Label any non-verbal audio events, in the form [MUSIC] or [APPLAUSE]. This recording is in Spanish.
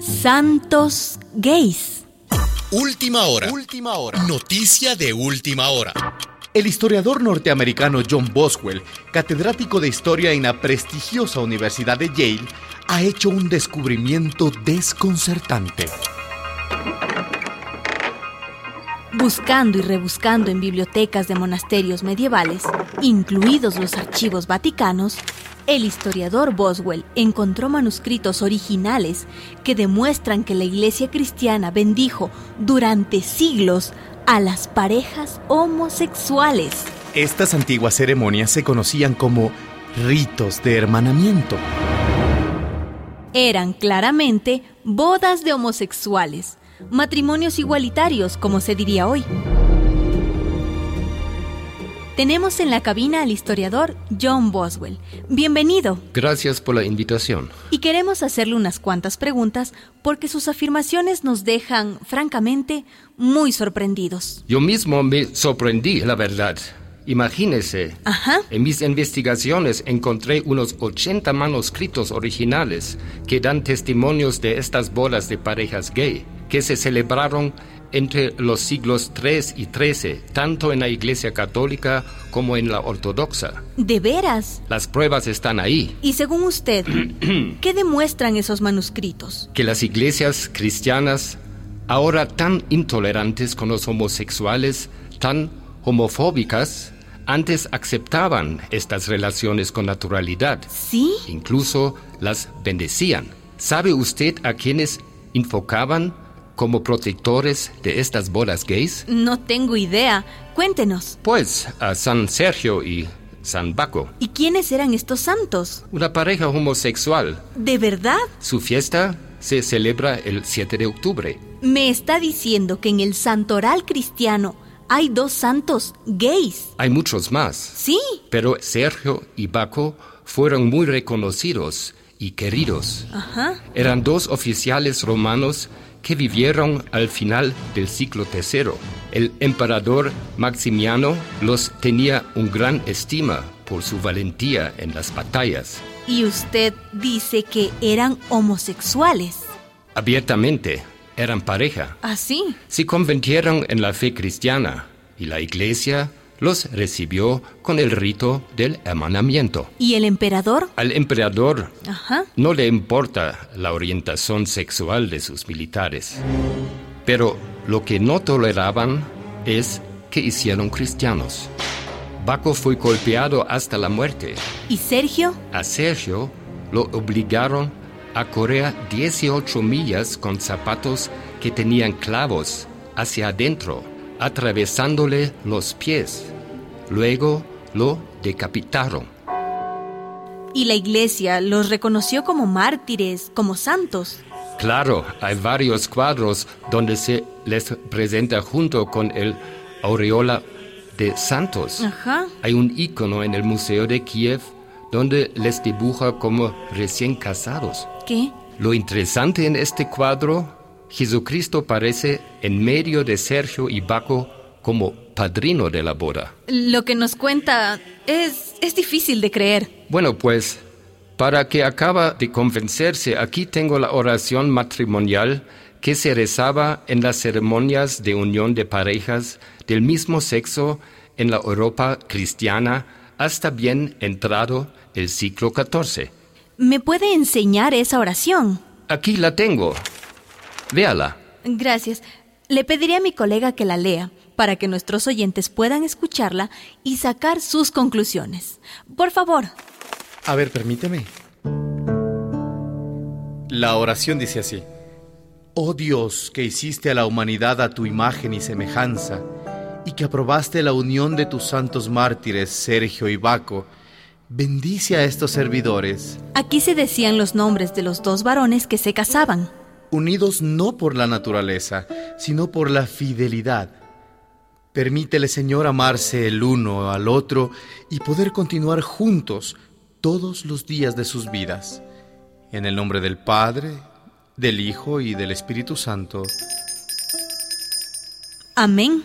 Santos gays. Última hora. Última hora. Noticia de última hora. El historiador norteamericano John Boswell, catedrático de historia en la prestigiosa Universidad de Yale, ha hecho un descubrimiento desconcertante. Buscando y rebuscando en bibliotecas de monasterios medievales, incluidos los archivos vaticanos, el historiador Boswell encontró manuscritos originales que demuestran que la iglesia cristiana bendijo durante siglos a las parejas homosexuales. Estas antiguas ceremonias se conocían como ritos de hermanamiento. Eran claramente bodas de homosexuales, matrimonios igualitarios, como se diría hoy. Tenemos en la cabina al historiador John Boswell. Bienvenido. Gracias por la invitación. Y queremos hacerle unas cuantas preguntas porque sus afirmaciones nos dejan, francamente, muy sorprendidos. Yo mismo me sorprendí, la verdad. Imagínese, Ajá. en mis investigaciones encontré unos 80 manuscritos originales que dan testimonios de estas bodas de parejas gay que se celebraron entre los siglos III y XIII, tanto en la Iglesia Católica como en la Ortodoxa. ¿De veras? Las pruebas están ahí. Y según usted, [CLEARS THROAT] ¿qué demuestran esos manuscritos? Que las iglesias cristianas, ahora tan intolerantes con los homosexuales, tan homofóbicas, antes aceptaban estas relaciones con naturalidad. ¿Sí? Incluso las bendecían. ¿Sabe usted a quienes enfocaban como protectores de estas bodas gays? No tengo idea. Cuéntenos. Pues a San Sergio y San Baco, ¿Y quiénes eran estos santos? una pareja homosexual. ¿De verdad? Su fiesta se celebra el 7 de octubre. Me está diciendo que en el santoral cristiano hay dos santos gays. Hay muchos más, Sí. pero Sergio y Baco fueron muy reconocidos y queridos. Ajá. Eran dos oficiales romanos que vivieron al final del siglo III. El emperador Maximiano los tenía un gran estima por su valentía en las batallas. Y usted dice que eran homosexuales. Abiertamente eran pareja. ¿Así? Se convirtieron en la fe cristiana y la iglesia los recibió con el rito del hermanamiento. ¿Y el emperador? Al emperador Ajá. no le importa la orientación sexual de sus militares, pero lo que no toleraban es que hicieron cristianos. Baco fue golpeado hasta la muerte. ¿Y Sergio? A Sergio lo obligaron a correr 18 millas con zapatos que tenían clavos hacia adentro, atravesándole los pies. Luego lo decapitaron. Y la iglesia los reconoció como mártires, como santos. Claro, hay varios cuadros donde se les presenta junto con el aureola de santos. Ajá. Hay un icono en el Museo de Kiev donde les dibuja como recién casados. ¿Qué? Lo interesante en este cuadro, Jesucristo parece en medio de Sergio y Baco como padrino de la boda. Lo que nos cuenta es, es difícil de creer. Bueno, pues, para que acaba de convencerse, aquí tengo la oración matrimonial que se rezaba en las ceremonias de unión de parejas del mismo sexo en la Europa cristiana hasta bien entrado el siglo XIV. ¿Me puede enseñar esa oración? Aquí la tengo. Véala. Gracias. Le pediré a mi colega que la lea para que nuestros oyentes puedan escucharla y sacar sus conclusiones. Por favor. A ver, permíteme. La oración dice así. Oh Dios, que hiciste a la humanidad a tu imagen y semejanza, y que aprobaste la unión de tus santos mártires Sergio y Baco, bendice a estos servidores, Aquí se decían los nombres de los dos varones que se casaban. Unidos no por la naturaleza, sino por la fidelidad. Permítele, Señor, amarse el uno al otro y poder continuar juntos todos los días de sus vidas. En el nombre del Padre, del Hijo y del Espíritu Santo. Amén.